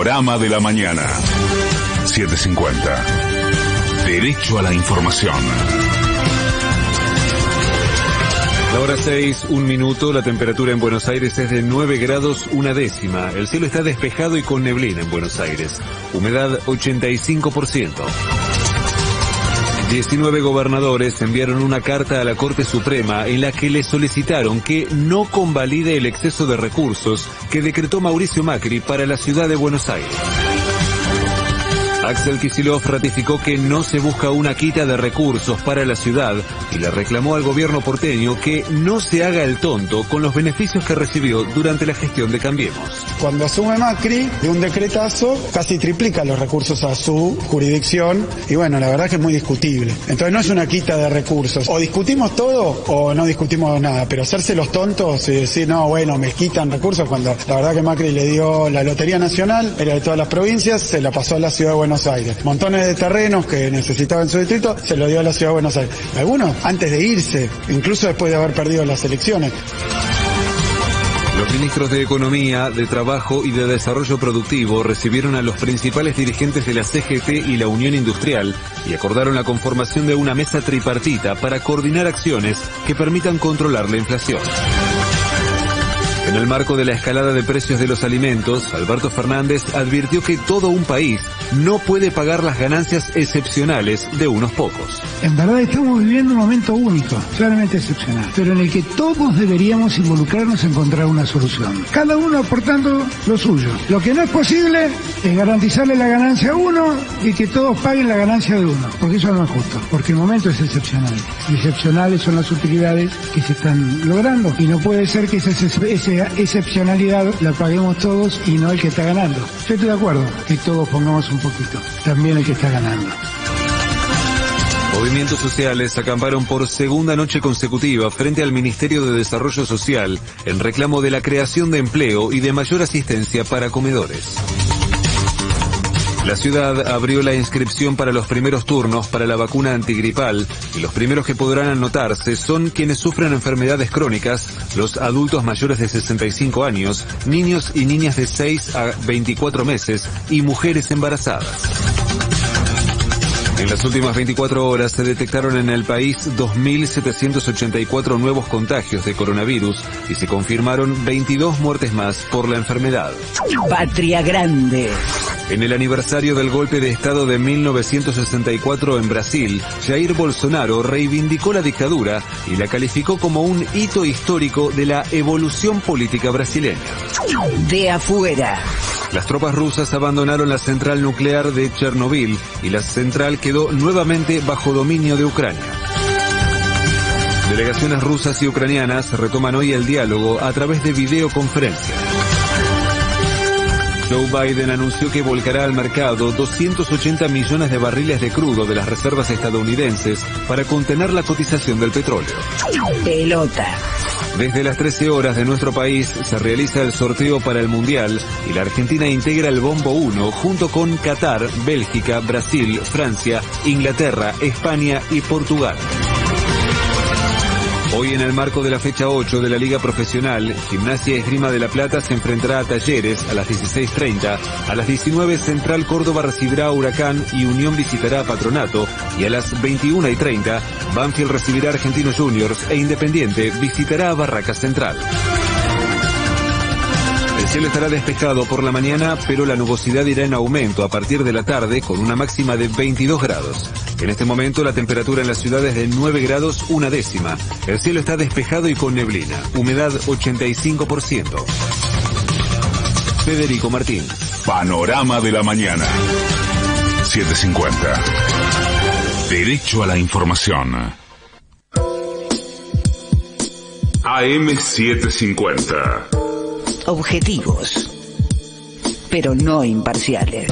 Panorama de la mañana. 750. Derecho a la información. La hora 6, un minuto, la temperatura en Buenos Aires es de 9 grados una décima. El cielo está despejado y con neblina en Buenos Aires. Humedad 85%. 19 gobernadores enviaron una carta a la Corte Suprema en la que le solicitaron que no convalide el exceso de recursos que decretó Mauricio Macri para la ciudad de Buenos Aires. Axel Kisilov ratificó que no se busca una quita de recursos para la ciudad y le reclamó al gobierno porteño que no se haga el tonto con los beneficios que recibió durante la gestión de Cambiemos. Cuando asume Macri, de un decretazo, casi triplica los recursos a su jurisdicción y bueno, la verdad que es muy discutible. Entonces no es una quita de recursos. O discutimos todo o no discutimos nada, pero hacerse los tontos y decir, no, bueno, me quitan recursos cuando la verdad que Macri le dio la Lotería Nacional, era de todas las provincias, se la pasó a la ciudad de Buenos Aires. Montones de terrenos que necesitaba en su distrito, se lo dio a la ciudad de Buenos Aires. Algunos antes de irse, incluso después de haber perdido las elecciones. Los ministros de Economía, de Trabajo y de Desarrollo Productivo recibieron a los principales dirigentes de la CGT y la Unión Industrial y acordaron la conformación de una mesa tripartita para coordinar acciones que permitan controlar la inflación. En el marco de la escalada de precios de los alimentos, Alberto Fernández advirtió que todo un país no puede pagar las ganancias excepcionales de unos pocos. En verdad estamos viviendo un momento único, claramente excepcional, pero en el que todos deberíamos involucrarnos en encontrar una solución. Cada uno aportando lo suyo. Lo que no es posible es garantizarle la ganancia a uno y que todos paguen la ganancia de uno, porque eso no es justo, porque el momento es excepcional. Y excepcionales son las utilidades que se están logrando y no puede ser que esa, esa excepcionalidad la paguemos todos y no el que está ganando. Yo estoy de acuerdo que todos pongamos un poquito, también el que está ganando. Movimientos sociales acamparon por segunda noche consecutiva frente al Ministerio de Desarrollo Social en reclamo de la creación de empleo y de mayor asistencia para comedores. La ciudad abrió la inscripción para los primeros turnos para la vacuna antigripal y los primeros que podrán anotarse son quienes sufren enfermedades crónicas, los adultos mayores de 65 años, niños y niñas de 6 a 24 meses y mujeres embarazadas. En las últimas 24 horas se detectaron en el país 2.784 nuevos contagios de coronavirus y se confirmaron 22 muertes más por la enfermedad. Patria Grande. En el aniversario del golpe de Estado de 1964 en Brasil, Jair Bolsonaro reivindicó la dictadura y la calificó como un hito histórico de la evolución política brasileña. De afuera. Las tropas rusas abandonaron la central nuclear de Chernobyl y la central quedó nuevamente bajo dominio de Ucrania. Delegaciones rusas y ucranianas retoman hoy el diálogo a través de videoconferencia. Joe Biden anunció que volcará al mercado 280 millones de barriles de crudo de las reservas estadounidenses para contener la cotización del petróleo. Pelota. Desde las 13 horas de nuestro país se realiza el sorteo para el Mundial y la Argentina integra el Bombo 1 junto con Qatar, Bélgica, Brasil, Francia, Inglaterra, España y Portugal. Hoy en el marco de la fecha 8 de la Liga Profesional, Gimnasia Esgrima de la Plata se enfrentará a Talleres a las 16.30, a las 19 Central Córdoba recibirá a Huracán y Unión visitará a Patronato y a las 21.30 Banfield recibirá a Argentinos Juniors e Independiente visitará a Barracas Central. El cielo estará despejado por la mañana, pero la nubosidad irá en aumento a partir de la tarde con una máxima de 22 grados. En este momento la temperatura en la ciudad es de 9 grados una décima. El cielo está despejado y con neblina. Humedad 85%. Federico Martín. Panorama de la mañana. 750. Derecho a la información. AM750. Objetivos. Pero no imparciales.